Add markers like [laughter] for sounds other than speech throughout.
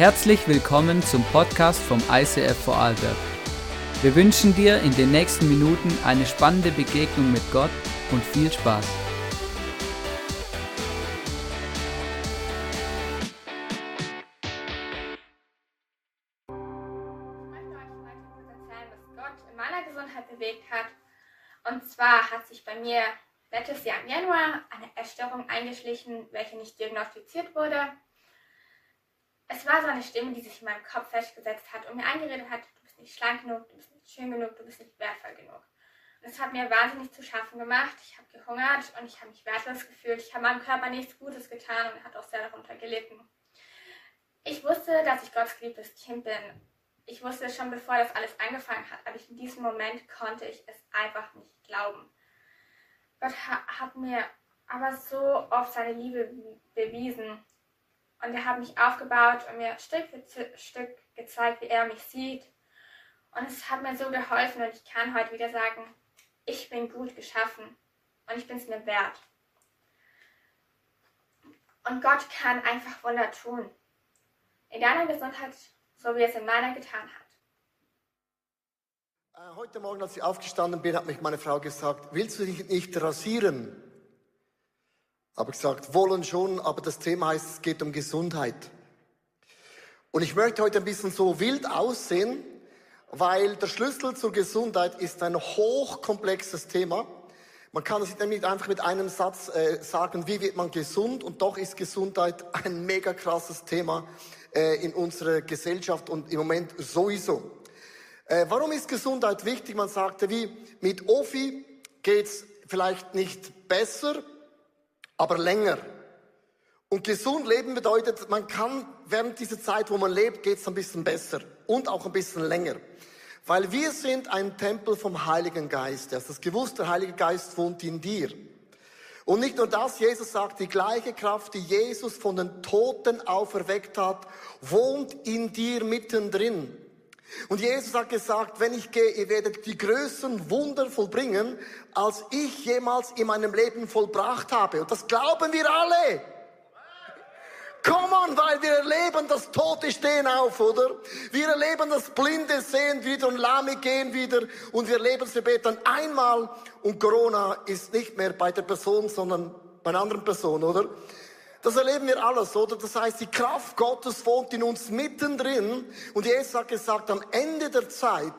Herzlich willkommen zum Podcast vom ICF Vorarlberg. Wir wünschen dir in den nächsten Minuten eine spannende Begegnung mit Gott und viel Spaß. Mir letztes Jahr im Januar eine Essstörung eingeschlichen, welche nicht diagnostiziert wurde. Es war so eine Stimme, die sich in meinem Kopf festgesetzt hat und mir eingeredet hat, du bist nicht schlank genug, du bist nicht schön genug, du bist nicht wertvoll genug. Und es hat mir wahnsinnig zu schaffen gemacht. Ich habe gehungert und ich habe mich wertlos gefühlt. Ich habe meinem Körper nichts Gutes getan und er hat auch sehr darunter gelitten. Ich wusste, dass ich Gottes geliebtes Kind bin. Ich wusste es schon bevor das alles angefangen hat, aber in diesem Moment konnte ich es einfach nicht glauben. Gott ha hat mir aber so oft seine Liebe bewiesen. Und er hat mich aufgebaut und mir Stück für Stück gezeigt, wie er mich sieht. Und es hat mir so geholfen und ich kann heute wieder sagen, ich bin gut geschaffen und ich bin es mir wert. Und Gott kann einfach Wunder tun. In deiner Gesundheit, so wie es in meiner getan hat. Äh, Heute Morgen, als ich aufgestanden bin, hat mich meine Frau gesagt, willst du dich nicht rasieren? Habe ich gesagt, wollen schon, aber das Thema heißt, es geht um Gesundheit. Und ich möchte heute ein bisschen so wild aussehen, weil der Schlüssel zur Gesundheit ist ein hochkomplexes Thema. Man kann es nicht einfach mit einem Satz äh, sagen, wie wird man gesund? Und doch ist Gesundheit ein mega krasses Thema äh, in unserer Gesellschaft und im Moment sowieso. Äh, warum ist Gesundheit wichtig? Man sagte, wie mit Ofi geht's vielleicht nicht besser, aber länger. Und gesund leben bedeutet, man kann während dieser Zeit, wo man lebt, geht's ein bisschen besser und auch ein bisschen länger. Weil wir sind ein Tempel vom Heiligen Geist. Das gewusst, der Heilige Geist wohnt in dir. Und nicht nur das, Jesus sagt, die gleiche Kraft, die Jesus von den Toten auferweckt hat, wohnt in dir mittendrin. Und Jesus hat gesagt, wenn ich gehe, ihr werdet die größten Wunder vollbringen, als ich jemals in meinem Leben vollbracht habe. Und das glauben wir alle. Komm on, weil wir erleben, dass Tote stehen auf, oder? Wir erleben, dass Blinde sehen wieder und Lahme gehen wieder und wir erleben wir beten einmal und Corona ist nicht mehr bei der Person, sondern bei einer anderen Person, oder? Das erleben wir alles, oder? Das heißt, die Kraft Gottes wohnt in uns mittendrin und Jesus hat gesagt, am Ende der Zeit,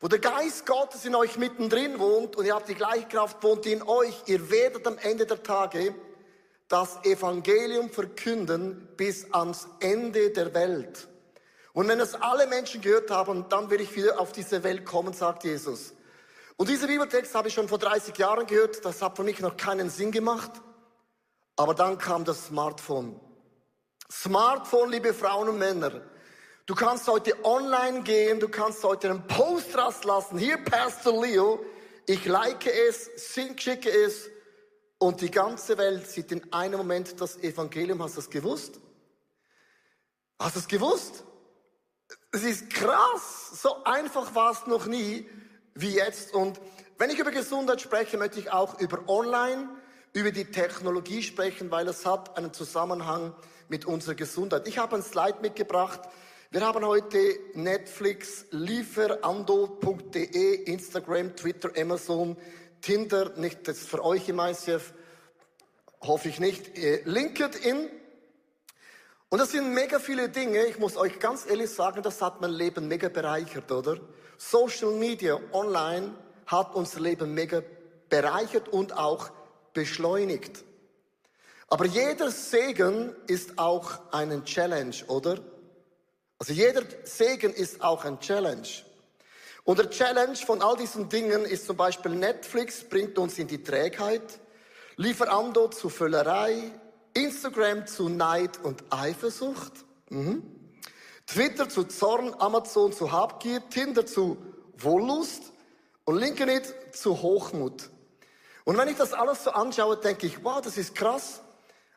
wo der Geist Gottes in euch mittendrin wohnt und ihr habt die gleiche Kraft wohnt in euch, ihr werdet am Ende der Tage das Evangelium verkünden bis ans Ende der Welt. Und wenn es alle Menschen gehört haben, dann will ich wieder auf diese Welt kommen, sagt Jesus. Und dieser Bibeltext habe ich schon vor 30 Jahren gehört, das hat für mich noch keinen Sinn gemacht. Aber dann kam das Smartphone. Smartphone, liebe Frauen und Männer. Du kannst heute online gehen, du kannst heute einen Post rauslassen. Hier, Pastor Leo, ich like es, schicke es, und die ganze Welt sieht in einem Moment das Evangelium. Hast du das gewusst? Hast du es gewusst? Es ist krass. So einfach war es noch nie wie jetzt. Und wenn ich über Gesundheit spreche, möchte ich auch über Online, über die Technologie sprechen, weil es hat einen Zusammenhang mit unserer Gesundheit. Ich habe ein Slide mitgebracht. Wir haben heute Netflix, lieferando.de, Instagram, Twitter, Amazon, Tinder, nicht das für euch im ICF, hoffe ich nicht, äh, LinkedIn. Und das sind mega viele Dinge, ich muss euch ganz ehrlich sagen, das hat mein Leben mega bereichert, oder? Social Media, online hat unser Leben mega bereichert und auch beschleunigt. Aber jeder Segen ist auch eine Challenge, oder? Also jeder Segen ist auch ein Challenge. Und der Challenge von all diesen Dingen ist zum Beispiel Netflix bringt uns in die Trägheit, Lieferando zu Völlerei, Instagram zu Neid und Eifersucht, mhm. Twitter zu Zorn, Amazon zu Habgier, Tinder zu Wollust und LinkedIn zu Hochmut. Und wenn ich das alles so anschaue, denke ich, wow, das ist krass.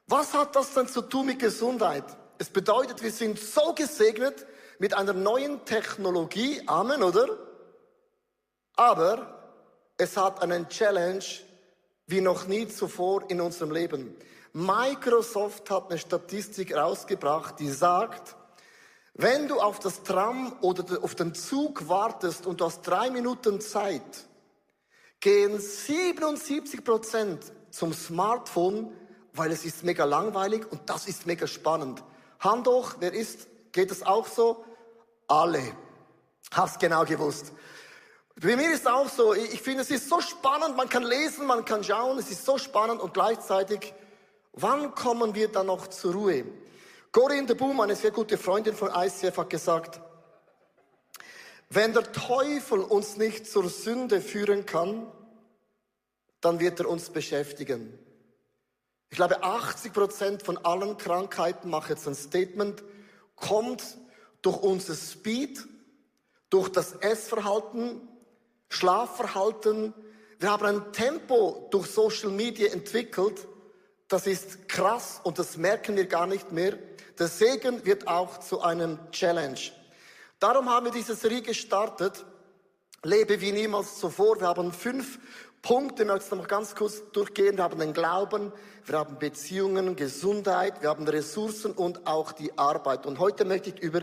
Was hat das denn zu tun mit Gesundheit? Es bedeutet, wir sind so gesegnet mit einer neuen Technologie, Amen, oder? Aber es hat einen Challenge wie noch nie zuvor in unserem Leben. Microsoft hat eine Statistik rausgebracht, die sagt, Wenn du auf das Tram oder auf den Zug wartest und du hast drei Minuten Zeit, gehen 77 Prozent zum Smartphone, weil es ist mega langweilig und das ist mega spannend. Hand hoch, wer ist, geht es auch so? Alle. Hast genau gewusst. Bei mir ist auch so, ich finde, es ist so spannend, man kann lesen, man kann schauen, es ist so spannend und gleichzeitig, wann kommen wir dann noch zur Ruhe? Corinne de Boom, eine sehr gute Freundin von ICF, hat gesagt, wenn der Teufel uns nicht zur Sünde führen kann, dann wird er uns beschäftigen. Ich glaube, 80 Prozent von allen Krankheiten, mache jetzt ein Statement, kommt durch unser Speed, durch das Essverhalten, Schlafverhalten. Wir haben ein Tempo durch Social Media entwickelt, das ist krass und das merken wir gar nicht mehr. Der Segen wird auch zu einem Challenge. Darum haben wir diese Serie gestartet. Lebe wie niemals zuvor. Wir haben fünf Punkte, ich möchte noch ganz kurz durchgehen. Wir haben den Glauben, wir haben Beziehungen, Gesundheit, wir haben Ressourcen und auch die Arbeit. Und heute möchte ich über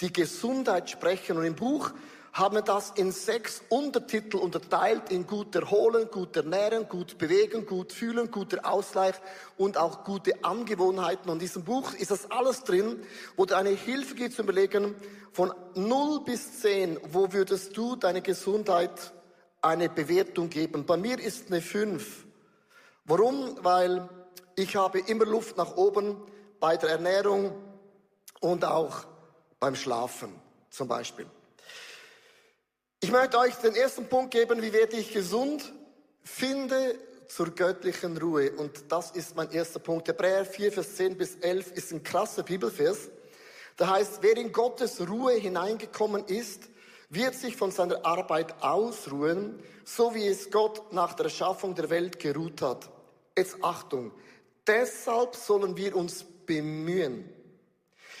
die Gesundheit sprechen. Und im Buch haben wir das in sechs Untertitel unterteilt in gut erholen, gut ernähren, gut bewegen, gut fühlen, guter Ausgleich und auch gute Angewohnheiten. Und in diesem Buch ist das alles drin, wo dir eine Hilfe gibt zu überlegen, von 0 bis 10, wo würdest du deine Gesundheit eine Bewertung geben? Bei mir ist eine 5. Warum? Weil ich habe immer Luft nach oben bei der Ernährung und auch beim Schlafen zum Beispiel. Ich möchte euch den ersten Punkt geben, wie werde ich gesund? Finde zur göttlichen Ruhe. Und das ist mein erster Punkt. Hebräer 4, Vers 10 bis 11 ist ein krasser Bibelvers. Da heißt, wer in Gottes Ruhe hineingekommen ist, wird sich von seiner Arbeit ausruhen, so wie es Gott nach der Erschaffung der Welt geruht hat. Jetzt Achtung. Deshalb sollen wir uns bemühen,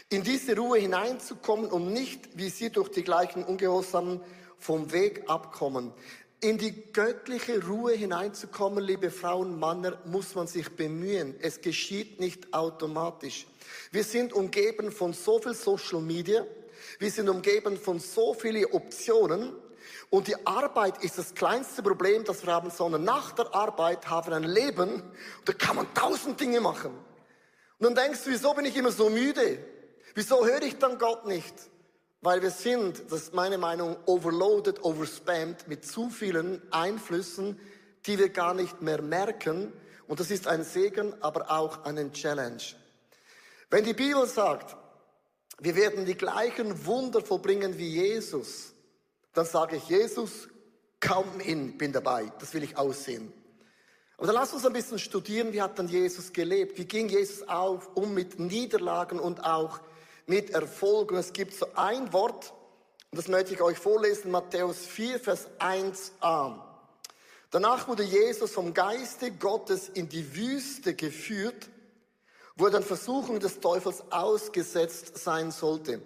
in diese Ruhe hineinzukommen und nicht, wie sie durch die gleichen Ungehorsamen vom Weg abkommen. In die göttliche Ruhe hineinzukommen, liebe Frauen, Männer, muss man sich bemühen. Es geschieht nicht automatisch. Wir sind umgeben von so viel Social Media. Wir sind umgeben von so vielen Optionen. Und die Arbeit ist das kleinste Problem, das wir haben, sondern nach der Arbeit haben wir ein Leben, da kann man tausend Dinge machen. Und dann denkst du, wieso bin ich immer so müde? Wieso höre ich dann Gott nicht? Weil wir sind, das ist meine Meinung, overloaded, overspammed mit zu vielen Einflüssen, die wir gar nicht mehr merken. Und das ist ein Segen, aber auch eine Challenge. Wenn die Bibel sagt, wir werden die gleichen Wunder vollbringen wie Jesus, dann sage ich, Jesus, kaum in, bin dabei. Das will ich aussehen. Aber dann lass uns ein bisschen studieren, wie hat dann Jesus gelebt? Wie ging Jesus auf, um mit Niederlagen und auch mit Erfolg. Und es gibt so ein Wort, das möchte ich euch vorlesen, Matthäus 4, Vers 1a. Danach wurde Jesus vom Geiste Gottes in die Wüste geführt, wo er den Versuchungen des Teufels ausgesetzt sein sollte.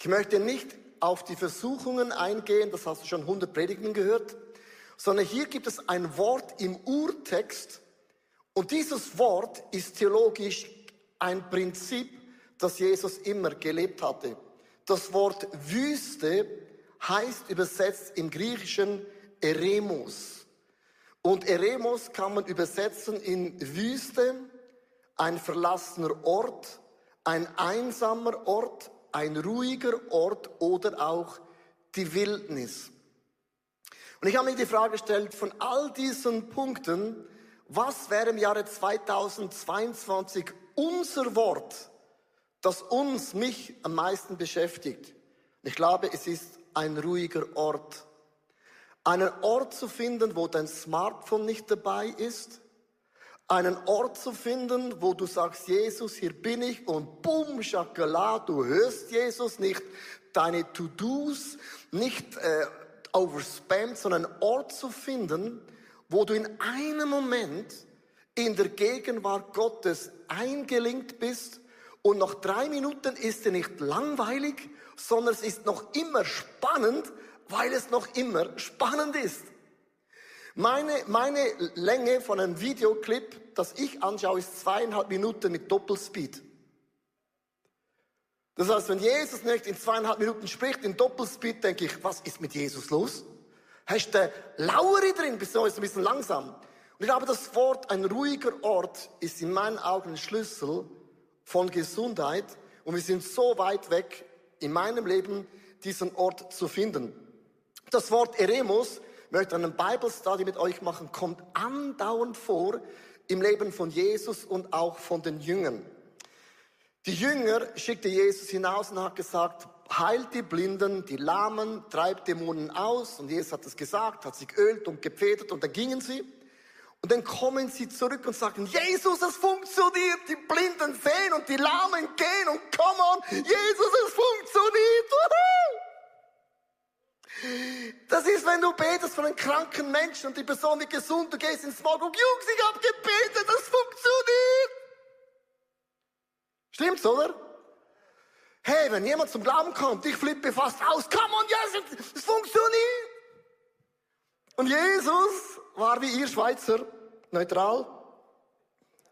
Ich möchte nicht auf die Versuchungen eingehen, das hast du schon 100 Predigten gehört, sondern hier gibt es ein Wort im Urtext und dieses Wort ist theologisch ein Prinzip, das Jesus immer gelebt hatte. Das Wort Wüste heißt übersetzt im Griechischen Eremos. Und Eremos kann man übersetzen in Wüste, ein verlassener Ort, ein einsamer Ort, ein ruhiger Ort oder auch die Wildnis. Und ich habe mir die Frage gestellt, von all diesen Punkten, was wäre im Jahre 2022 unser Wort, das uns, mich am meisten beschäftigt. Ich glaube, es ist ein ruhiger Ort. Einen Ort zu finden, wo dein Smartphone nicht dabei ist. Einen Ort zu finden, wo du sagst, Jesus, hier bin ich und boom, Schakala, du hörst Jesus, nicht deine To-Dos, nicht äh, overspammed, sondern einen Ort zu finden, wo du in einem Moment in der Gegenwart Gottes eingelinkt bist und nach drei Minuten ist er nicht langweilig, sondern es ist noch immer spannend, weil es noch immer spannend ist. Meine, meine Länge von einem Videoclip, das ich anschaue, ist zweieinhalb Minuten mit Doppelspeed. Das heißt, wenn Jesus nicht in zweieinhalb Minuten spricht, in Doppelspeed, denke ich, was ist mit Jesus los? Hast du Lauere drin, bist du ein bisschen langsam? Und ich glaube, das Wort, ein ruhiger Ort, ist in meinen Augen ein Schlüssel von Gesundheit. Und wir sind so weit weg, in meinem Leben diesen Ort zu finden. Das Wort Eremos, möchte einen Bible Study mit euch machen, kommt andauernd vor im Leben von Jesus und auch von den Jüngern. Die Jünger schickte Jesus hinaus und hat gesagt, heilt die Blinden, die Lahmen, treibt Dämonen aus. Und Jesus hat es gesagt, hat sie geölt und gepfedert und dann gingen sie. Und dann kommen sie zurück und sagen, Jesus, es funktioniert, die Blinden sehen und die Lahmen gehen und come on, Jesus, es funktioniert. Das ist, wenn du betest für einen kranken Menschen und die Person wird gesund, du gehst ins Small Group, Jungs, ich hab gebetet, das funktioniert. Stimmt's, oder? Hey, wenn jemand zum Glauben kommt, ich flippe fast aus, come on, yes, es funktioniert. Und Jesus war wie ihr Schweizer, neutral,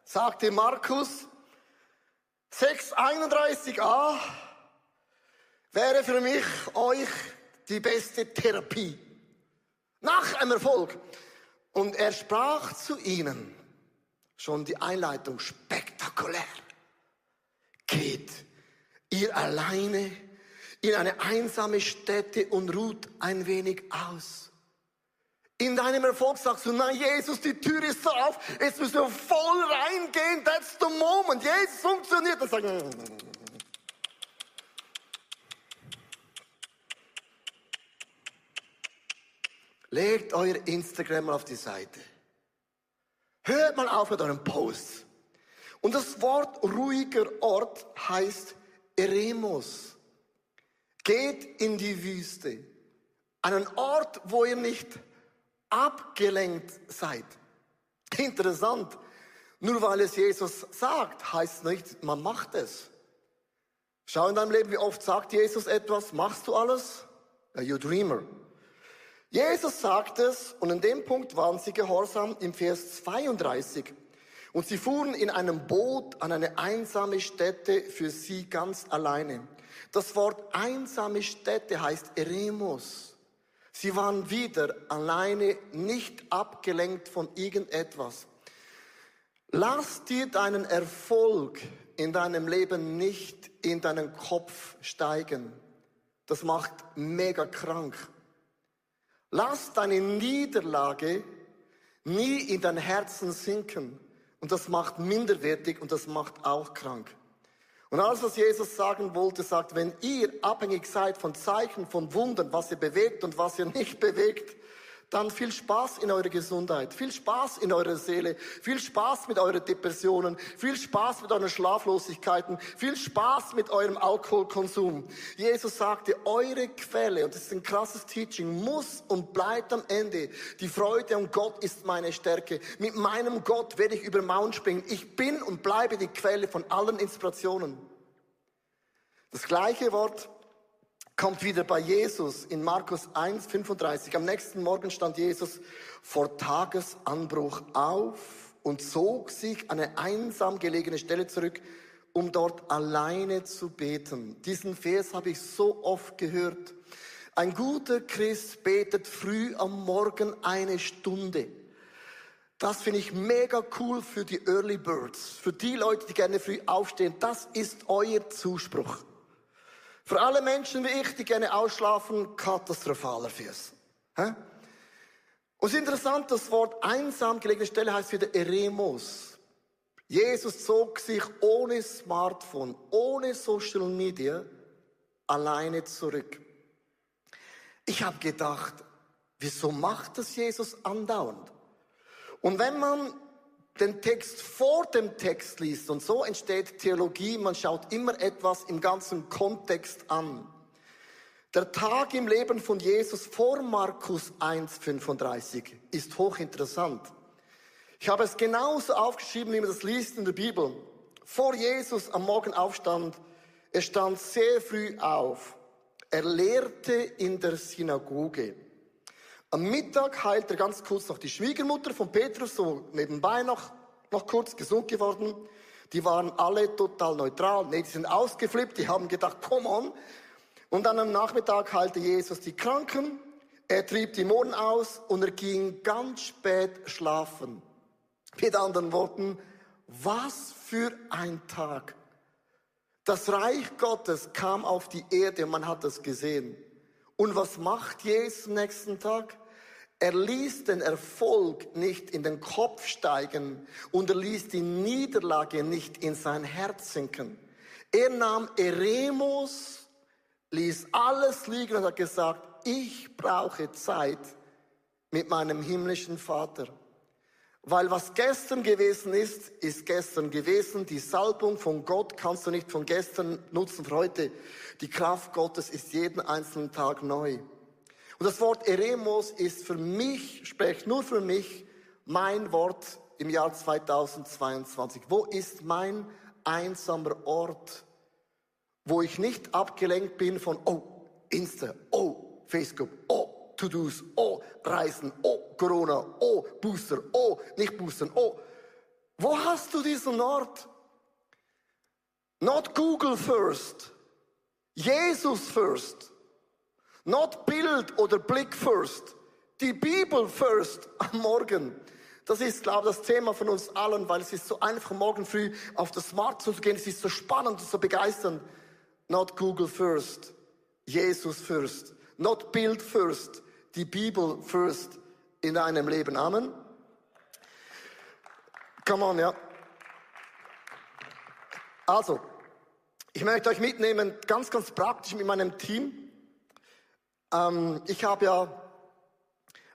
sagte Markus 631a, wäre für mich euch die beste Therapie. Nach einem Erfolg. Und er sprach zu ihnen, schon die Einleitung spektakulär. Geht ihr alleine in eine einsame Stätte und ruht ein wenig aus. In deinem Erfolg sagst du, nein, Jesus, die Tür ist so auf, jetzt müssen wir voll reingehen, that's the moment. Jesus funktioniert. Dann sagen, Legt euer Instagram mal auf die Seite. Hört mal auf mit euren Posts. Und das Wort ruhiger Ort heißt Eremos. Geht in die Wüste. Einen Ort, wo ihr nicht abgelenkt seid. [laughs] Interessant. Nur weil es Jesus sagt, heißt nicht, man macht es. Schau in deinem Leben, wie oft sagt Jesus etwas, machst du alles? You dreamer. Jesus sagt es und in dem Punkt waren sie gehorsam im Vers 32. Und sie fuhren in einem Boot an eine einsame Stätte für sie ganz alleine. Das Wort einsame Stätte heißt Eremos. Sie waren wieder alleine, nicht abgelenkt von irgendetwas. Lass dir deinen Erfolg in deinem Leben nicht in deinen Kopf steigen. Das macht mega krank. Lass deine Niederlage nie in dein Herzen sinken. Und das macht minderwertig und das macht auch krank. Und alles, was Jesus sagen wollte, sagt, wenn ihr abhängig seid von Zeichen, von Wundern, was ihr bewegt und was ihr nicht [laughs] bewegt, dann viel Spaß in eurer Gesundheit, viel Spaß in eurer Seele, viel Spaß mit euren Depressionen, viel Spaß mit euren Schlaflosigkeiten, viel Spaß mit eurem Alkoholkonsum. Jesus sagte, eure Quelle, und das ist ein krasses Teaching, muss und bleibt am Ende die Freude und Gott ist meine Stärke. Mit meinem Gott werde ich über Mauern springen. Ich bin und bleibe die Quelle von allen Inspirationen. Das gleiche Wort kommt wieder bei Jesus in Markus 1, 35. Am nächsten Morgen stand Jesus vor Tagesanbruch auf und zog sich an eine einsam gelegene Stelle zurück, um dort alleine zu beten. Diesen Vers habe ich so oft gehört. Ein guter Christ betet früh am Morgen eine Stunde. Das finde ich mega cool für die Early Birds, für die Leute, die gerne früh aufstehen. Das ist euer Zuspruch. Für alle Menschen wie ich, die gerne ausschlafen, katastrophaler Vers. Und es ist interessant, das Wort einsam gelegene Stelle heißt wieder Eremos. Jesus zog sich ohne Smartphone, ohne Social Media alleine zurück. Ich habe gedacht, wieso macht das Jesus andauernd? Und wenn man den Text vor dem Text liest. Und so entsteht Theologie. Man schaut immer etwas im ganzen Kontext an. Der Tag im Leben von Jesus vor Markus 1,35 ist hochinteressant. Ich habe es genauso aufgeschrieben, wie man das liest in der Bibel. Vor Jesus am Morgen aufstand, er stand sehr früh auf. Er lehrte in der Synagoge. Am Mittag heilt er ganz kurz noch die Schwiegermutter von Petrus, so nebenbei noch, noch kurz gesund geworden. Die waren alle total neutral. Nee, die sind ausgeflippt, die haben gedacht, come on. Und dann am Nachmittag heilte Jesus die Kranken, er trieb Dämonen aus und er ging ganz spät schlafen. Mit anderen Worten, was für ein Tag. Das Reich Gottes kam auf die Erde, man hat es gesehen. Und was macht Jesus nächsten Tag? Er ließ den Erfolg nicht in den Kopf steigen und er ließ die Niederlage nicht in sein Herz sinken. Er nahm Eremos, ließ alles liegen und hat gesagt, ich brauche Zeit mit meinem himmlischen Vater. Weil was gestern gewesen ist, ist gestern gewesen. Die Salbung von Gott kannst du nicht von gestern nutzen für heute. Die Kraft Gottes ist jeden einzelnen Tag neu. Und das Wort Eremos ist für mich, spricht nur für mich, mein Wort im Jahr 2022. Wo ist mein einsamer Ort, wo ich nicht abgelenkt bin von, oh, Insta, oh, Facebook, oh, To-Dos, oh, Reisen, oh, Corona, oh, Booster, oh, nicht Boostern, oh. Wo hast du diesen Ort? Not Google first, Jesus first. Not Bild oder Blick first, die Bibel first [laughs] am Morgen. Das ist, glaube ich, das Thema von uns allen, weil es ist so einfach morgen früh auf das Smartphone zu gehen. Es ist so spannend und so begeisternd. Not Google first, Jesus first. Not build first, die Bibel first in deinem Leben. Amen. Come on, ja. Also, ich möchte euch mitnehmen, ganz, ganz praktisch mit meinem Team. Ähm, ich habe ja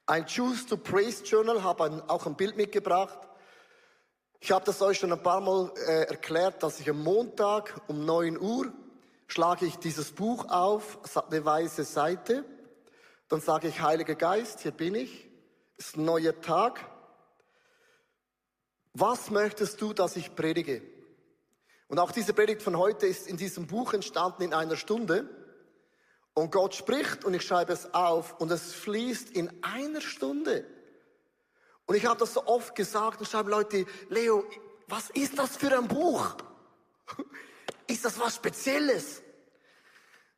ein Choose to Praise Journal, habe auch ein Bild mitgebracht. Ich habe das euch schon ein paar Mal äh, erklärt, dass ich am Montag um 9 Uhr schlage ich dieses Buch auf, eine weiße Seite, dann sage ich, Heiliger Geist, hier bin ich, es ist ein neuer Tag. Was möchtest du, dass ich predige? Und auch diese Predigt von heute ist in diesem Buch entstanden in einer Stunde. Und Gott spricht und ich schreibe es auf und es fließt in einer Stunde. Und ich habe das so oft gesagt und schreibe Leute, Leo, was ist das für ein Buch? [laughs] Ist das was Spezielles?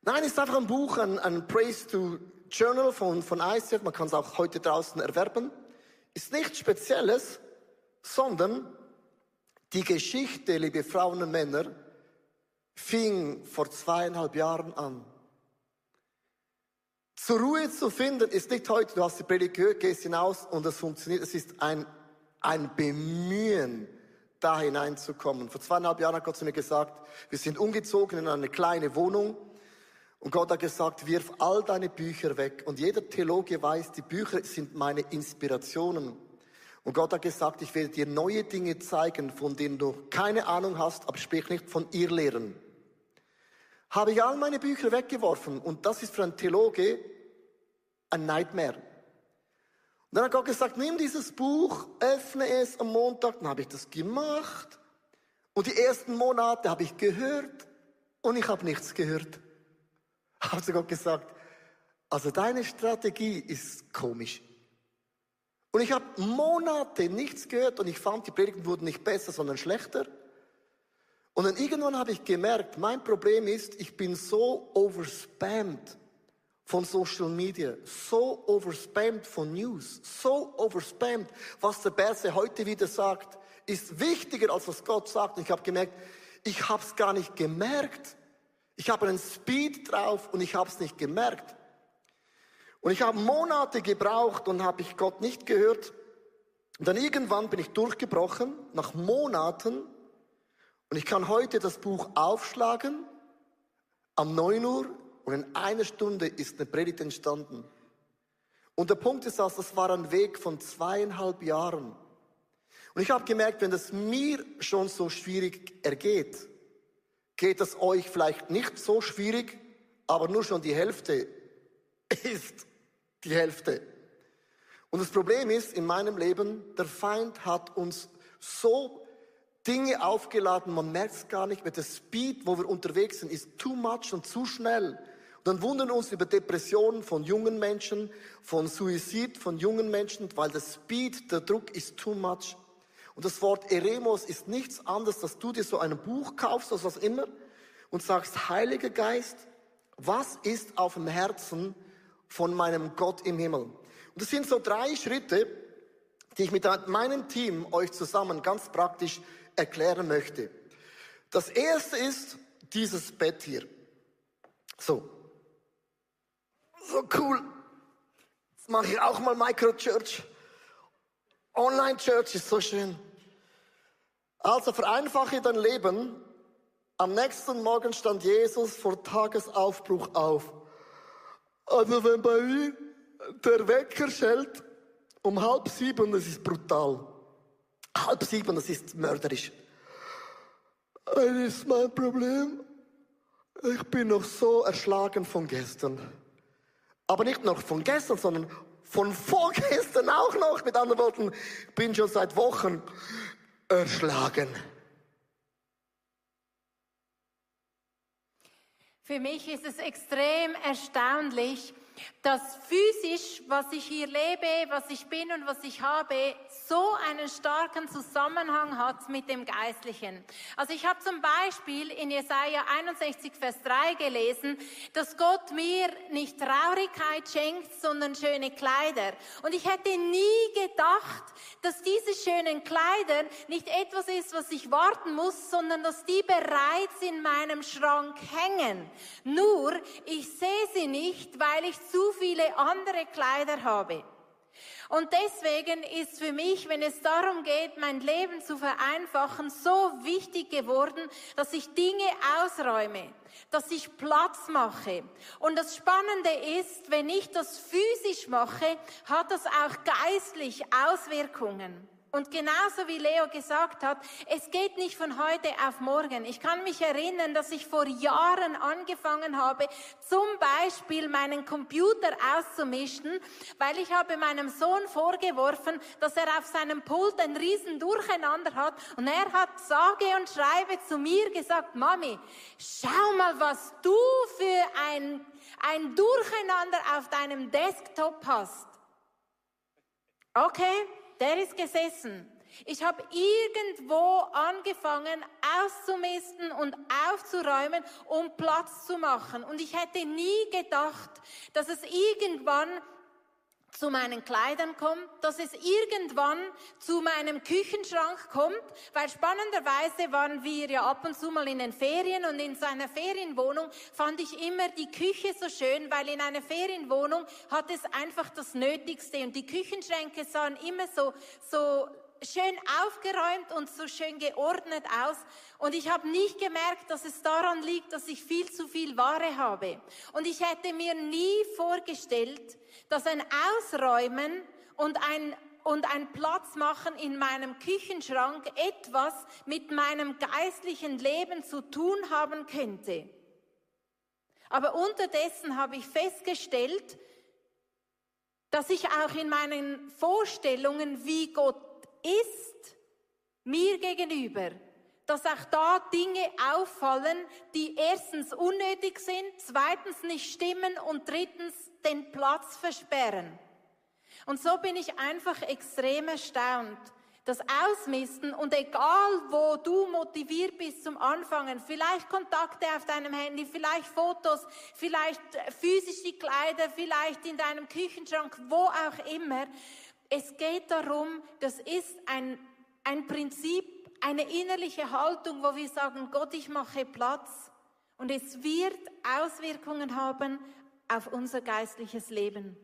Nein, es ist einfach ein Buch, ein, ein Praise to Journal von, von ICF. Man kann es auch heute draußen erwerben. Ist nichts Spezielles, sondern die Geschichte, liebe Frauen und Männer, fing vor zweieinhalb Jahren an. Zur Ruhe zu finden ist nicht heute, du hast die Predigt gehört, gehst hinaus und es funktioniert. Es ist ein, ein Bemühen, da hineinzukommen. Vor zweieinhalb Jahren hat Gott zu mir gesagt, wir sind umgezogen in eine kleine Wohnung und Gott hat gesagt, wirf all deine Bücher weg. Und jeder Theologe weiß, die Bücher sind meine Inspirationen. Und Gott hat gesagt, ich werde dir neue Dinge zeigen, von denen du keine Ahnung hast, aber sprich nicht von ihr lehren. Habe ich all meine Bücher weggeworfen und das ist für einen Theologe ein Nightmare. Und dann hat Gott gesagt, nimm dieses Buch, öffne es am Montag. Dann habe ich das gemacht. Und die ersten Monate habe ich gehört und ich habe nichts gehört. [laughs] Habe zu Gott gesagt, also deine Strategie ist komisch. Und ich habe Monate nichts gehört und ich fand, die Predigten wurden nicht besser, sondern schlechter. Und dann irgendwann habe ich gemerkt, mein Problem ist, ich bin so overspammed von Social Media, so overspammed von News, so overspammed, was der Berse heute wieder sagt, ist wichtiger als was Gott sagt. Und ich habe gemerkt, ich habe es gar nicht gemerkt. Ich habe einen Speed drauf und ich habe es nicht gemerkt. Und ich habe Monate gebraucht und habe ich Gott nicht gehört. Und dann irgendwann bin ich durchgebrochen, nach Monaten. Und ich kann heute das Buch aufschlagen, am 9 Uhr, und in einer Stunde ist eine Predigt entstanden. Und der Punkt ist, dass das war ein Weg von zweieinhalb Jahren. Und ich habe gemerkt, wenn das mir schon so schwierig ergeht, geht es euch vielleicht nicht so schwierig, aber nur schon die Hälfte [laughs] ist die Hälfte. Und das Problem ist, in meinem Leben, der Feind hat uns so Dinge aufgeladen, man merkt es gar nicht, mit der Speed, wo wir unterwegs sind, ist too much und zu schnell. Und dann wundern uns über Depressionen von jungen Menschen, von Suizid von jungen Menschen, weil der Speed, der Druck ist too much. Und das Wort Eremos ist nichts anderes, dass du dir so ein Buch kaufst oder was immer und sagst, Heiliger Geist, was ist auf dem Herzen von meinem Gott im Himmel? Und das sind so drei Schritte, die ich mit meinem Team euch zusammen ganz praktisch erklären möchte. Das erste ist dieses Bett hier. So. So cool. Jetzt mache ich auch mal Microchurch. Online Church ist so schön. Also vereinfache dein Leben. Am nächsten Morgen stand Jesus vor Tagesaufbruch auf. Also wenn bei mir der Wecker schellt um halb sieben, das ist brutal. Halb sieben, das ist mörderisch. Das ist mein Problem. Ich bin noch so erschlagen von gestern. Aber nicht noch von gestern, sondern von vorgestern auch noch. Mit anderen Worten, bin schon seit Wochen erschlagen. Für mich ist es extrem erstaunlich, dass physisch, was ich hier lebe, was ich bin und was ich habe, so einen starken Zusammenhang hat mit dem Geistlichen. Also ich habe zum Beispiel in Jesaja 61, Vers 3 gelesen, dass Gott mir nicht Traurigkeit schenkt, sondern schöne Kleider. Und ich hätte nie gedacht, dass diese schönen Kleider nicht etwas ist, was ich warten muss, sondern dass die bereits in meinem Schrank hängen. Nur, ich sehe sie nicht, weil ich zu viele andere Kleider habe. Und deswegen ist für mich, wenn es darum geht, mein Leben zu vereinfachen, so wichtig geworden, dass ich Dinge ausräume, dass ich Platz mache. Und das Spannende ist, wenn ich das physisch mache, hat das auch geistlich Auswirkungen. Und genauso wie Leo gesagt hat, es geht nicht von heute auf morgen. Ich kann mich erinnern, dass ich vor Jahren angefangen habe, zum Beispiel meinen Computer auszumischen, weil ich habe meinem Sohn vorgeworfen, dass er auf seinem Pult ein riesen Durcheinander hat. Und er hat sage und schreibe zu mir gesagt, Mami, schau mal, was du für ein, ein Durcheinander auf deinem Desktop hast. Okay, der ist gesessen. Ich habe irgendwo angefangen auszumisten und aufzuräumen, um Platz zu machen. Und ich hätte nie gedacht, dass es irgendwann zu meinen Kleidern kommt, dass es irgendwann zu meinem Küchenschrank kommt, weil spannenderweise waren wir ja ab und zu mal in den Ferien und in seiner Ferienwohnung fand ich immer die Küche so schön, weil in einer Ferienwohnung hat es einfach das Nötigste und die Küchenschränke sahen immer so, so schön aufgeräumt und so schön geordnet aus. Und ich habe nicht gemerkt, dass es daran liegt, dass ich viel zu viel Ware habe. Und ich hätte mir nie vorgestellt, dass ein Ausräumen und ein und ein Platz machen in meinem Küchenschrank etwas mit meinem geistlichen Leben zu tun haben könnte. Aber unterdessen habe ich festgestellt, dass ich auch in meinen Vorstellungen, wie Gott ist mir gegenüber, dass auch da Dinge auffallen, die erstens unnötig sind, zweitens nicht stimmen und drittens den Platz versperren. Und so bin ich einfach extrem erstaunt. Das Ausmisten und egal wo du motiviert bist zum Anfangen, vielleicht Kontakte auf deinem Handy, vielleicht Fotos, vielleicht physisch die Kleider, vielleicht in deinem Küchenschrank, wo auch immer, es geht darum, das ist ein, ein Prinzip, eine innerliche Haltung, wo wir sagen, Gott, ich mache Platz. Und es wird Auswirkungen haben auf unser geistliches Leben.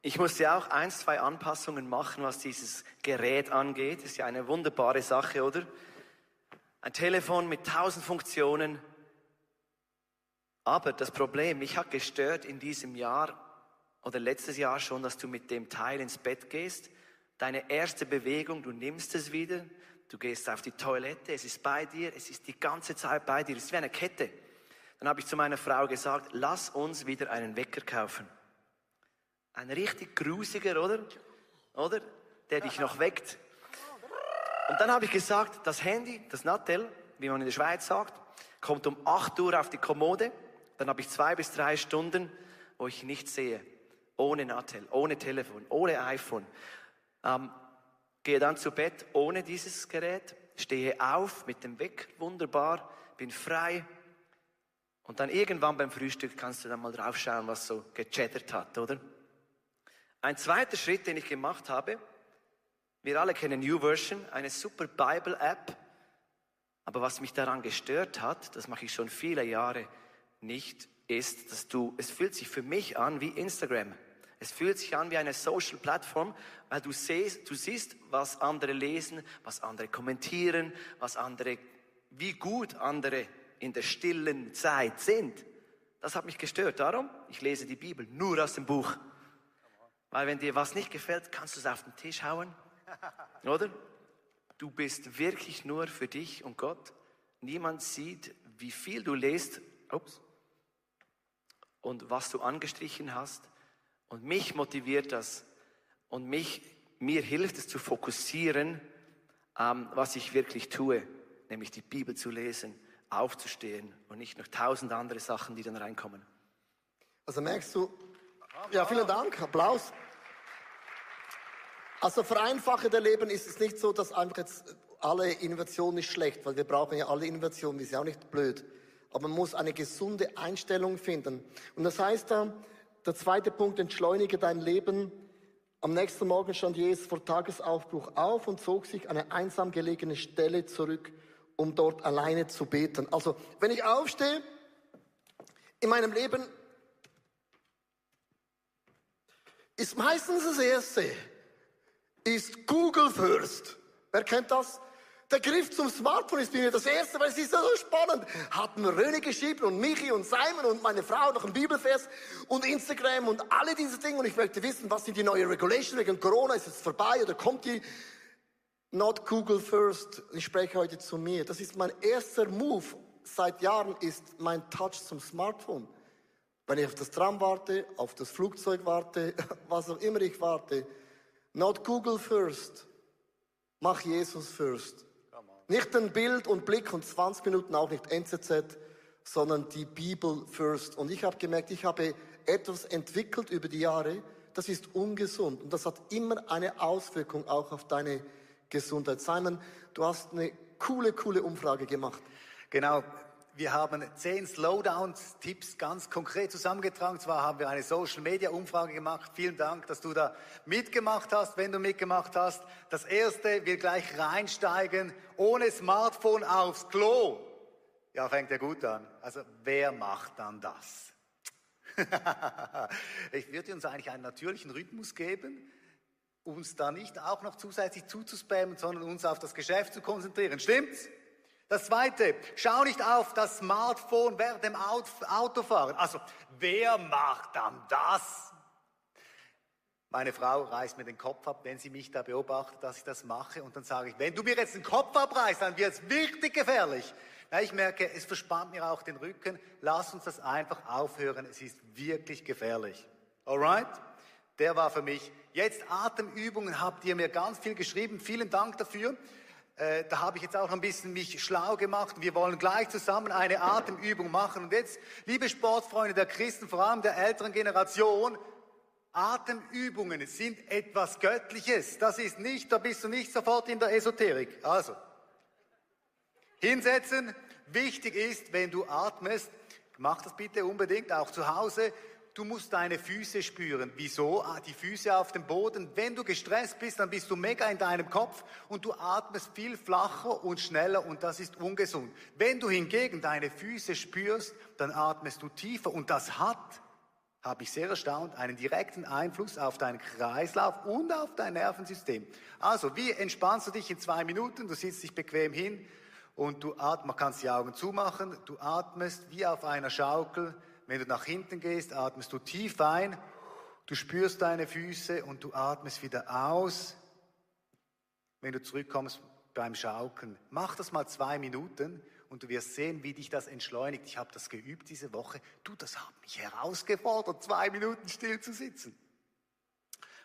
Ich musste auch ein, zwei Anpassungen machen, was dieses Gerät angeht. Ist ja eine wunderbare Sache, oder? Ein Telefon mit tausend Funktionen. Aber das Problem, mich hat gestört in diesem Jahr, oder letztes Jahr schon, dass du mit dem Teil ins Bett gehst. Deine erste Bewegung, du nimmst es wieder, du gehst auf die Toilette, es ist bei dir, es ist die ganze Zeit bei dir, es ist wie eine Kette. Dann habe ich zu meiner Frau gesagt, lass uns wieder einen Wecker kaufen. Ein richtig grusiger, oder? Oder? Der dich noch weckt. Und dann habe ich gesagt, das Handy, das Nattel, wie man in der Schweiz sagt, kommt um 8 Uhr auf die Kommode. Dann habe ich zwei bis drei Stunden, wo ich nichts sehe ohne Nattel, ohne Telefon, ohne iPhone. Ähm, gehe dann zu Bett ohne dieses Gerät, stehe auf mit dem Weck, wunderbar, bin frei. Und dann irgendwann beim Frühstück kannst du dann mal draufschauen, was so gechattert hat, oder? Ein zweiter Schritt, den ich gemacht habe, wir alle kennen New Version, eine super Bible-App. Aber was mich daran gestört hat, das mache ich schon viele Jahre nicht, ist, dass du, es fühlt sich für mich an wie Instagram. Es fühlt sich an wie eine Social Plattform, weil du siehst, du siehst, was andere lesen, was andere kommentieren, was andere, wie gut andere in der stillen Zeit sind. Das hat mich gestört. Darum, ich lese die Bibel nur aus dem Buch. Weil wenn dir was nicht gefällt, kannst du es auf den Tisch hauen. [laughs] Oder? Du bist wirklich nur für dich und Gott. Niemand sieht, wie viel du lest ups, und was du angestrichen hast. Und mich motiviert das und mich, mir hilft es zu fokussieren, ähm, was ich wirklich tue, nämlich die Bibel zu lesen, aufzustehen und nicht noch tausend andere Sachen, die dann reinkommen. Also merkst du, ja, vielen Dank, Applaus. Also vereinfachender Leben ist es nicht so, dass einfach jetzt alle Innovation ist schlecht, weil wir brauchen ja alle Innovation, wir sind ja auch nicht blöd. Aber man muss eine gesunde Einstellung finden. Und das heißt da, der zweite Punkt, entschleunige dein Leben. Am nächsten Morgen stand Jesus vor Tagesaufbruch auf und zog sich eine einsam gelegene Stelle zurück, um dort alleine zu beten. Also, wenn ich aufstehe, in meinem Leben ist meistens das Erste, ist Google First. Wer kennt das? Der Griff zum Smartphone ist bei mir das Erste, weil es ist so spannend. Hatten Röne geschrieben und Michi und Simon und meine Frau noch ein Bibelfest und Instagram und alle diese Dinge. Und ich möchte wissen, was sind die neuen Regulations wegen Corona? Ist es vorbei oder kommt die? Not Google First. Ich spreche heute zu mir. Das ist mein erster Move seit Jahren, ist mein Touch zum Smartphone. Wenn ich auf das Tram warte, auf das Flugzeug warte, [laughs] was auch immer ich warte, Not Google first. Mach Jesus first. Nicht ein Bild und Blick und 20 Minuten auch nicht NZZ, sondern die Bibel first. Und ich habe gemerkt, ich habe etwas entwickelt über die Jahre, das ist ungesund. Und das hat immer eine Auswirkung auch auf deine Gesundheit. Simon, du hast eine coole, coole Umfrage gemacht. Genau, wir haben zehn Slowdowns-Tipps ganz konkret zusammengetragen. Zwar haben wir eine Social-Media-Umfrage gemacht. Vielen Dank, dass du da mitgemacht hast, wenn du mitgemacht hast. Das erste, wir gleich reinsteigen, ohne Smartphone aufs Klo. Ja, fängt ja gut an. Also, wer macht dann das? [laughs] ich würde uns eigentlich einen natürlichen Rhythmus geben, uns da nicht auch noch zusätzlich zuzuspammen, sondern uns auf das Geschäft zu konzentrieren. Stimmt's? Das zweite, schau nicht auf das Smartphone während dem Autofahren. Also, wer macht dann das? Meine Frau reißt mir den Kopf ab, wenn sie mich da beobachtet, dass ich das mache. Und dann sage ich, wenn du mir jetzt den Kopf abreißt, dann wird es wirklich gefährlich. Na, ich merke, es verspannt mir auch den Rücken. Lass uns das einfach aufhören. Es ist wirklich gefährlich. Alright? Der war für mich. Jetzt Atemübungen habt ihr mir ganz viel geschrieben. Vielen Dank dafür. Äh, da habe ich jetzt auch ein bisschen mich schlau gemacht. Wir wollen gleich zusammen eine Atemübung machen. Und jetzt, liebe Sportfreunde der Christen, vor allem der älteren Generation, Atemübungen sind etwas Göttliches. Das ist nicht, da bist du nicht sofort in der Esoterik. Also, hinsetzen. Wichtig ist, wenn du atmest, mach das bitte unbedingt auch zu Hause du musst deine Füße spüren. Wieso? Ah, die Füße auf dem Boden. Wenn du gestresst bist, dann bist du mega in deinem Kopf und du atmest viel flacher und schneller und das ist ungesund. Wenn du hingegen deine Füße spürst, dann atmest du tiefer und das hat, habe ich sehr erstaunt, einen direkten Einfluss auf deinen Kreislauf und auf dein Nervensystem. Also, wie entspannst du dich in zwei Minuten? Du sitzt dich bequem hin und du atmest, man kann die Augen zumachen, du atmest wie auf einer Schaukel, wenn du nach hinten gehst, atmest du tief ein, du spürst deine Füße und du atmest wieder aus. Wenn du zurückkommst beim Schaukeln, mach das mal zwei Minuten und du wirst sehen, wie dich das entschleunigt. Ich habe das geübt diese Woche. Du, das hat mich herausgefordert, zwei Minuten still zu sitzen.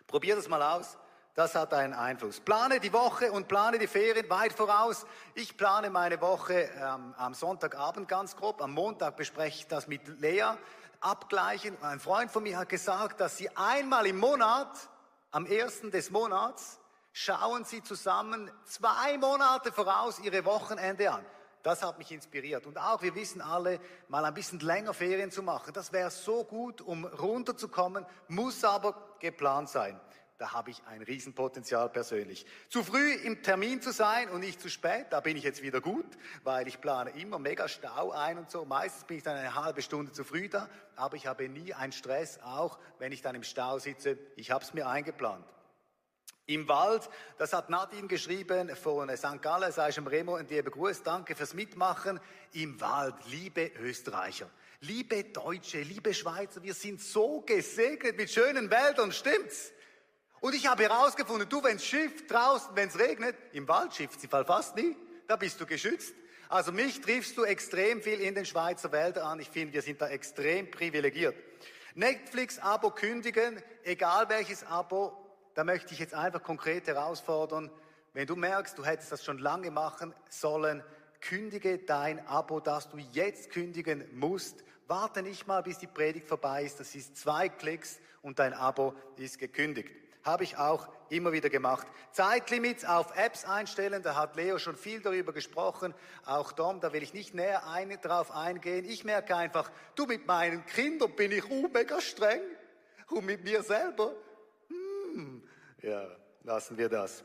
Probier das mal aus. Das hat einen Einfluss. Plane die Woche und plane die Ferien weit voraus. Ich plane meine Woche ähm, am Sonntagabend ganz grob. Am Montag bespreche ich das mit Lea. Abgleichen. Ein Freund von mir hat gesagt, dass sie einmal im Monat, am ersten des Monats, schauen sie zusammen zwei Monate voraus ihre Wochenende an. Das hat mich inspiriert. Und auch, wir wissen alle, mal ein bisschen länger Ferien zu machen. Das wäre so gut, um runterzukommen, muss aber geplant sein. Da habe ich ein Riesenpotenzial persönlich. Zu früh im Termin zu sein und nicht zu spät, da bin ich jetzt wieder gut, weil ich plane immer mega Stau ein und so. Meistens bin ich dann eine halbe Stunde zu früh da, aber ich habe nie einen Stress, auch wenn ich dann im Stau sitze. Ich habe es mir eingeplant. Im Wald, das hat Nadine geschrieben von St. Gallen, sei ich im Remo und dir begrüßt. Danke fürs Mitmachen. Im Wald, liebe Österreicher, liebe Deutsche, liebe Schweizer, wir sind so gesegnet mit schönen Wäldern, stimmt's? Und ich habe herausgefunden, du, wenn's schifft draußen, wenn's regnet, im Wald schifft sie fast nie, da bist du geschützt. Also mich triffst du extrem viel in den Schweizer Wäldern an. Ich finde, wir sind da extrem privilegiert. Netflix-Abo kündigen, egal welches Abo, da möchte ich jetzt einfach konkret herausfordern. Wenn du merkst, du hättest das schon lange machen sollen, kündige dein Abo, das du jetzt kündigen musst. Warte nicht mal, bis die Predigt vorbei ist. Das ist zwei Klicks und dein Abo ist gekündigt. Habe ich auch immer wieder gemacht. Zeitlimits auf Apps einstellen, da hat Leo schon viel darüber gesprochen. Auch Dom, da will ich nicht näher ein, drauf eingehen. Ich merke einfach, du mit meinen Kindern bin ich uh, mega streng. Und mit mir selber, hm, ja, lassen wir das.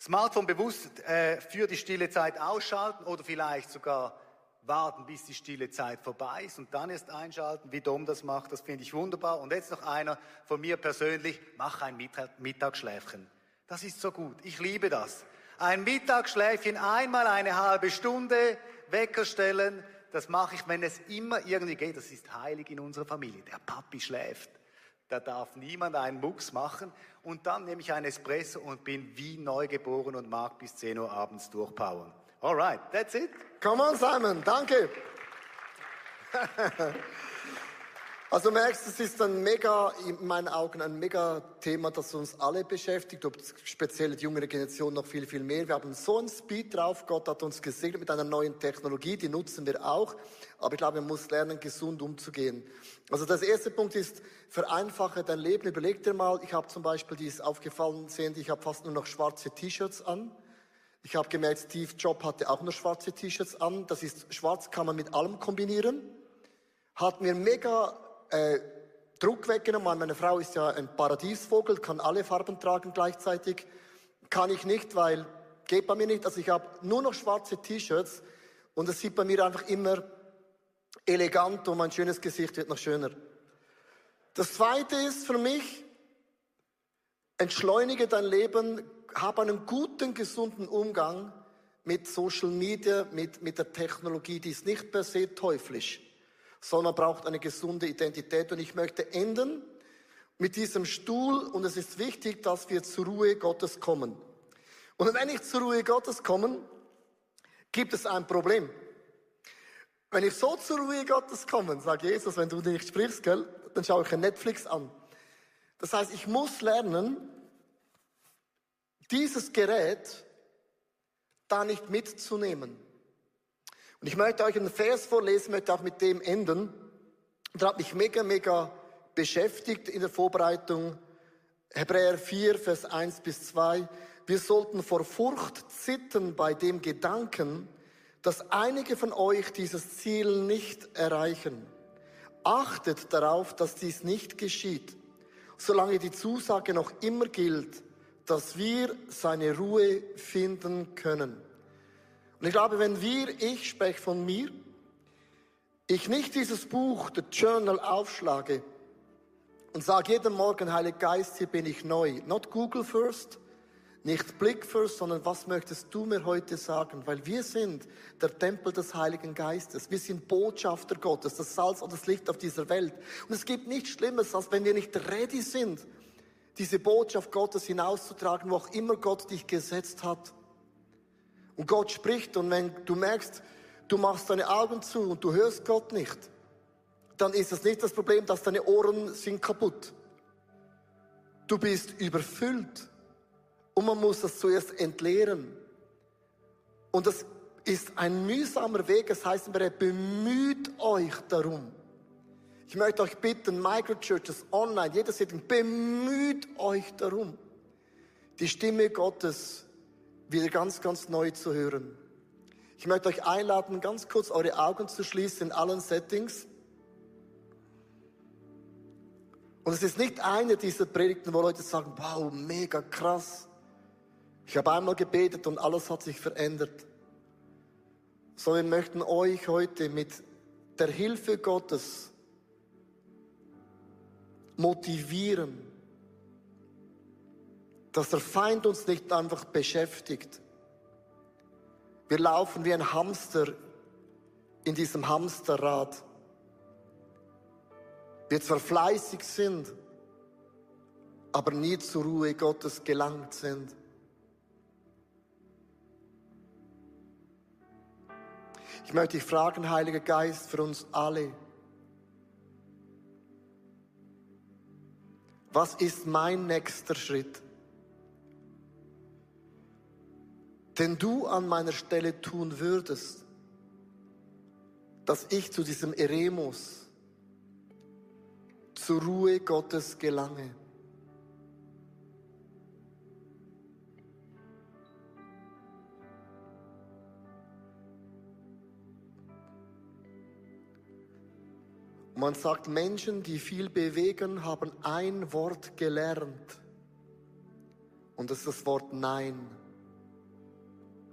Smartphone bewusst äh, für die stille Zeit ausschalten oder vielleicht sogar warten, bis die stille Zeit vorbei ist und dann erst einschalten, wie Dom das macht, das finde ich wunderbar. Und jetzt noch einer von mir persönlich, mach ein Mittagsschläfchen. Das ist so gut, ich liebe das. Ein Mittagsschläfchen, einmal eine halbe Stunde, Wecker stellen, das mache ich, wenn es immer irgendwie geht. Das ist heilig in unserer Familie. Der Papi schläft. Da darf niemand einen Mucks machen. Und dann nehme ich ein Espresso und bin wie neugeboren und mag bis 10 Uhr abends durchpowern. Alright, that's it. Come on, Simon, danke. [laughs] Also merkst, es ist ein mega, in meinen Augen ein mega Thema, das uns alle beschäftigt, ob speziell die jüngere Generation noch viel, viel mehr. Wir haben so einen Speed drauf, Gott hat uns gesegnet mit einer neuen Technologie, die nutzen wir auch, aber ich glaube, man muss lernen, gesund umzugehen. Also das erste Punkt ist, vereinfache dein Leben, überleg dir mal, ich habe zum Beispiel, die ist aufgefallen, sehen, ich habe fast nur noch schwarze T-Shirts an. Ich habe gemerkt, Steve Job hatte auch nur schwarze T-Shirts an. Das ist schwarz, kann man mit allem kombinieren. Hat mir mega äh, Druck weggenommen. Meine Frau ist ja ein Paradiesvogel, kann alle Farben tragen gleichzeitig. Kann ich nicht, weil geht bei mir nicht. Also ich habe nur noch schwarze T-Shirts und es sieht bei mir einfach immer elegant und mein schönes Gesicht wird noch schöner. Das zweite ist für mich, entschleunige dein Leben, hab einen guten, gesunden Umgang mit Social Media, mit, mit der Technologie, die ist nicht per se teuflisch, sondern braucht eine gesunde Identität. Und ich möchte enden mit diesem Stuhl und es ist wichtig, dass wir zur Ruhe Gottes kommen. Und wenn ich zur Ruhe Gottes komme, gibt es ein Problem. Wenn ich so zur Ruhe Gottes komme, sagt Jesus, wenn du nicht sprichst, gell, dann schaue ich Netflix an. Das heißt, ich muss lernen, dieses Gerät da nicht mitzunehmen. Und ich möchte euch einen Vers vorlesen, möchte auch mit dem enden. Der hat mich mega, mega beschäftigt in der Vorbereitung. Hebräer 4, Vers 1 bis 2. Wir sollten vor Furcht zittern bei dem Gedanken, dass einige von euch dieses Ziel nicht erreichen. Achtet darauf, dass dies nicht geschieht, solange die Zusage noch immer gilt, dass wir seine Ruhe finden können. Und ich glaube, wenn wir, ich spreche von mir, ich nicht dieses Buch, the Journal, aufschlage und sage jeden Morgen, Heiliger Geist, hier bin ich neu. Not Google first, nicht Blick first, sondern was möchtest du mir heute sagen? Weil wir sind der Tempel des Heiligen Geistes. Wir sind Botschafter Gottes, das Salz und das Licht auf dieser Welt. Und es gibt nichts Schlimmes, als wenn wir nicht ready sind, diese Botschaft Gottes hinauszutragen, wo auch immer Gott dich gesetzt hat. Und Gott spricht und wenn du merkst, du machst deine Augen zu und du hörst Gott nicht, dann ist es nicht das Problem, dass deine Ohren sind kaputt. Du bist überfüllt und man muss das zuerst entleeren. Und das ist ein mühsamer Weg, es heißt, bemüht euch darum. Ich möchte euch bitten, Microchurches online, jeder Setting, bemüht euch darum, die Stimme Gottes wieder ganz, ganz neu zu hören. Ich möchte euch einladen, ganz kurz eure Augen zu schließen in allen Settings. Und es ist nicht eine dieser Predigten, wo Leute sagen, wow, mega krass. Ich habe einmal gebetet und alles hat sich verändert. Sondern wir möchten euch heute mit der Hilfe Gottes motivieren, dass der Feind uns nicht einfach beschäftigt. Wir laufen wie ein Hamster in diesem Hamsterrad. Wir zwar fleißig sind, aber nie zur Ruhe Gottes gelangt sind. Ich möchte dich fragen, Heiliger Geist, für uns alle. Was ist mein nächster Schritt? den du an meiner Stelle tun würdest, dass ich zu diesem Eremus, zur Ruhe Gottes gelange. Man sagt, Menschen, die viel bewegen, haben ein Wort gelernt. Und das ist das Wort Nein.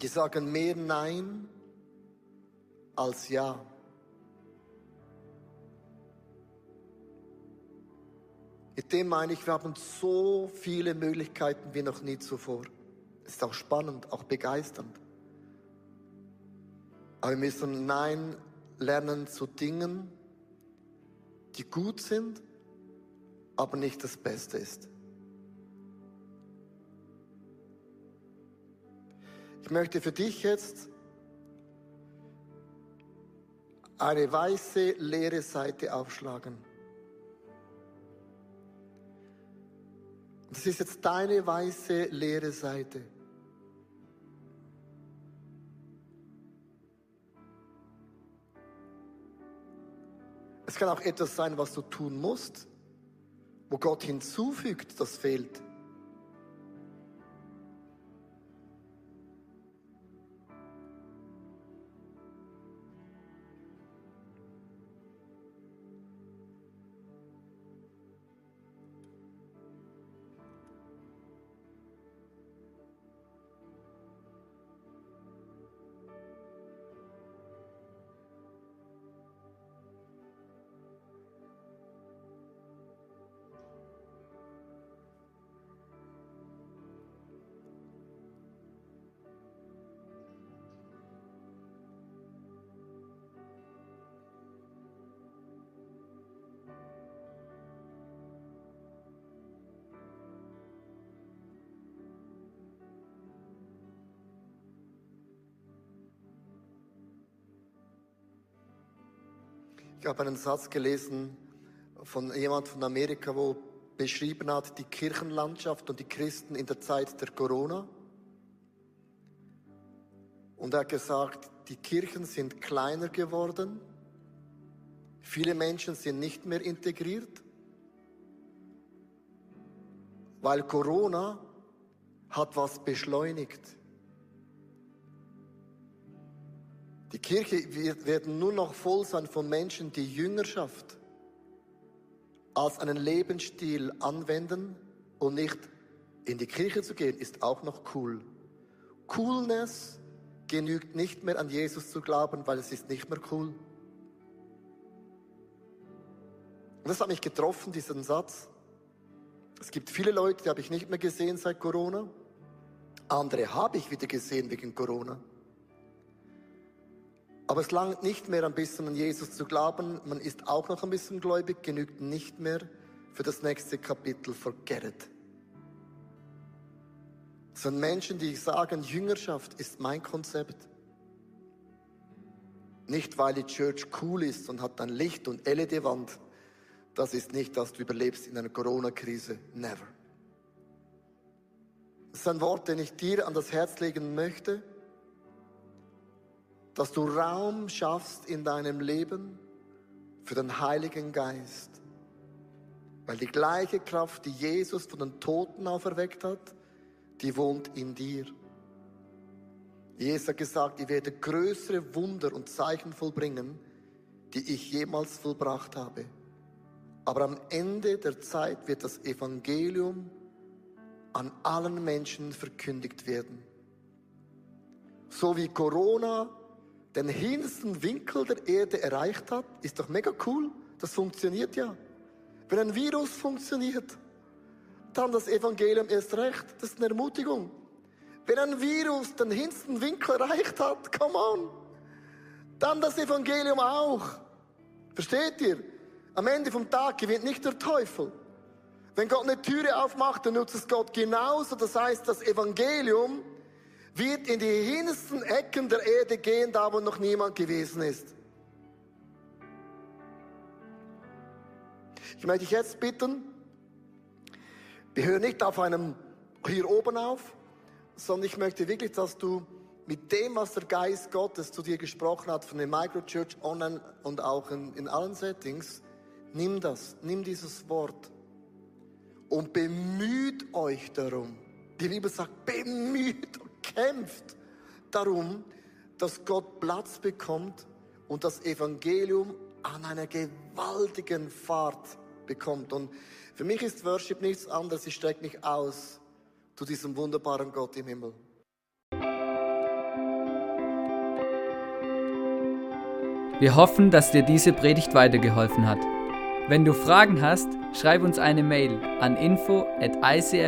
Die sagen mehr Nein als Ja. Mit dem meine ich, wir haben so viele Möglichkeiten wie noch nie zuvor. Es ist auch spannend, auch begeisternd. Aber wir müssen Nein lernen zu Dingen, die gut sind, aber nicht das Beste ist. Ich möchte für dich jetzt eine weiße leere Seite aufschlagen. Das ist jetzt deine weiße leere Seite. Es kann auch etwas sein, was du tun musst, wo Gott hinzufügt, das fehlt. Ich habe einen Satz gelesen von jemand von Amerika, wo beschrieben hat die Kirchenlandschaft und die Christen in der Zeit der Corona. Und er hat gesagt, die Kirchen sind kleiner geworden, viele Menschen sind nicht mehr integriert, weil Corona hat was beschleunigt. Die Kirche wird, werden nur noch voll sein von Menschen, die Jüngerschaft als einen Lebensstil anwenden und nicht in die Kirche zu gehen, ist auch noch cool. Coolness genügt nicht mehr an Jesus zu glauben, weil es ist nicht mehr cool. Und das hat mich getroffen, diesen Satz. Es gibt viele Leute, die habe ich nicht mehr gesehen seit Corona. Andere habe ich wieder gesehen wegen Corona. Aber es langt nicht mehr ein bisschen an Jesus zu glauben, man ist auch noch ein bisschen gläubig, genügt nicht mehr für das nächste Kapitel, forget it. Es sind Menschen, die sagen, Jüngerschaft ist mein Konzept. Nicht, weil die Church cool ist und hat ein Licht und LED-Wand. Das ist nicht, dass du überlebst in einer Corona-Krise. Never. Das ist ein Wort, den ich dir an das Herz legen möchte dass du Raum schaffst in deinem Leben für den Heiligen Geist. Weil die gleiche Kraft, die Jesus von den Toten auferweckt hat, die wohnt in dir. Jesus hat gesagt, ich werde größere Wunder und Zeichen vollbringen, die ich jemals vollbracht habe. Aber am Ende der Zeit wird das Evangelium an allen Menschen verkündigt werden. So wie Corona den hintersten Winkel der Erde erreicht hat, ist doch mega cool. Das funktioniert ja. Wenn ein Virus funktioniert, dann das Evangelium erst recht. Das ist eine Ermutigung. Wenn ein Virus den hintersten Winkel erreicht hat, come on, dann das Evangelium auch. Versteht ihr? Am Ende vom Tag gewinnt nicht der Teufel. Wenn Gott eine Türe aufmacht, dann nutzt es Gott genauso. Das heißt, das Evangelium wird in die hintersten Ecken der Erde gehen, da wo noch niemand gewesen ist. Ich möchte dich jetzt bitten, wir hören nicht auf einem hier oben auf, sondern ich möchte wirklich, dass du mit dem, was der Geist Gottes zu dir gesprochen hat, von der Microchurch online und auch in, in allen Settings, nimm das, nimm dieses Wort und bemüht euch darum. Die Bibel sagt, bemüht kämpft darum, dass Gott Platz bekommt und das Evangelium an einer gewaltigen Fahrt bekommt. Und für mich ist Worship nichts anderes, ich strecke mich aus zu diesem wunderbaren Gott im Himmel. Wir hoffen, dass dir diese Predigt weitergeholfen hat. Wenn du Fragen hast, schreib uns eine Mail an info at icf-vlbg.at.